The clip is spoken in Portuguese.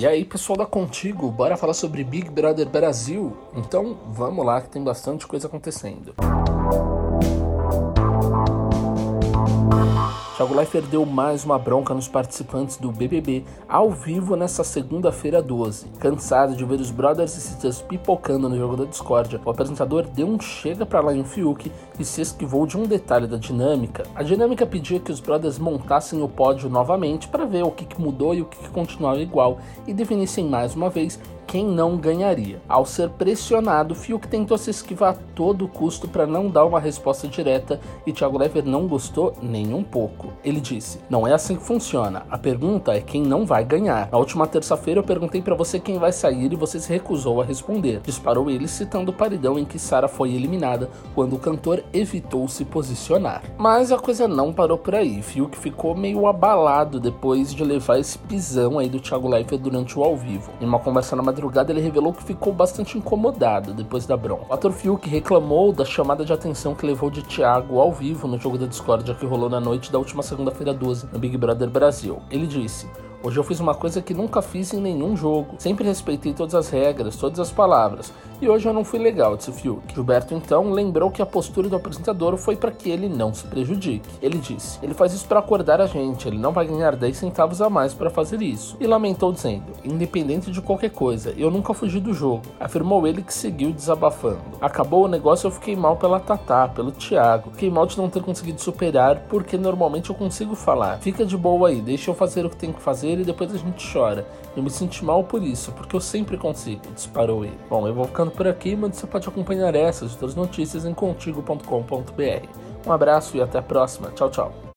E aí, pessoal da Contigo, bora falar sobre Big Brother Brasil? Então, vamos lá que tem bastante coisa acontecendo. Thiago Leifert deu mais uma bronca nos participantes do BBB ao vivo nessa segunda-feira 12. Cansado de ver os brothers e sisters pipocando no jogo da discórdia, o apresentador deu um chega para lá em Fiuk e se esquivou de um detalhe da dinâmica. A dinâmica pedia que os brothers montassem o pódio novamente para ver o que mudou e o que continuava igual e definissem mais uma vez quem não ganharia. Ao ser pressionado, Fiuk tentou se esquivar a todo custo para não dar uma resposta direta e Thiago Lever não gostou nem um pouco. Ele disse: Não é assim que funciona. A pergunta é quem não vai ganhar. Na última terça-feira eu perguntei para você quem vai sair e você se recusou a responder. Disparou ele citando o paredão em que Sara foi eliminada quando o cantor evitou se posicionar. Mas a coisa não parou por aí. Fiuk ficou meio abalado depois de levar esse pisão aí do Thiago Leifert durante o ao vivo. Em uma conversa na madrugada, ele revelou que ficou bastante incomodado depois da bronca. O ator Fiuk reclamou da chamada de atenção que levou de Thiago ao vivo no jogo da discórdia que rolou na noite da última segunda-feira 12 no Big Brother Brasil. Ele disse: Hoje eu fiz uma coisa que nunca fiz em nenhum jogo. Sempre respeitei todas as regras, todas as palavras. E hoje eu não fui legal, disse Fiuk. Gilberto então lembrou que a postura do apresentador foi para que ele não se prejudique. Ele disse: ele faz isso para acordar a gente, ele não vai ganhar 10 centavos a mais para fazer isso. E lamentou dizendo: independente de qualquer coisa, eu nunca fugi do jogo. Afirmou ele que seguiu desabafando. Acabou o negócio, eu fiquei mal pela Tatá, pelo Thiago. Fiquei mal de não ter conseguido superar, porque normalmente eu consigo falar. Fica de boa aí, deixa eu fazer o que tenho que fazer e depois a gente chora. Eu me senti mal por isso, porque eu sempre consigo, disparou ele. Bom, eu vou ficando por aqui, mas você pode acompanhar essas e outras notícias em contigo.com.br. Um abraço e até a próxima. Tchau, tchau.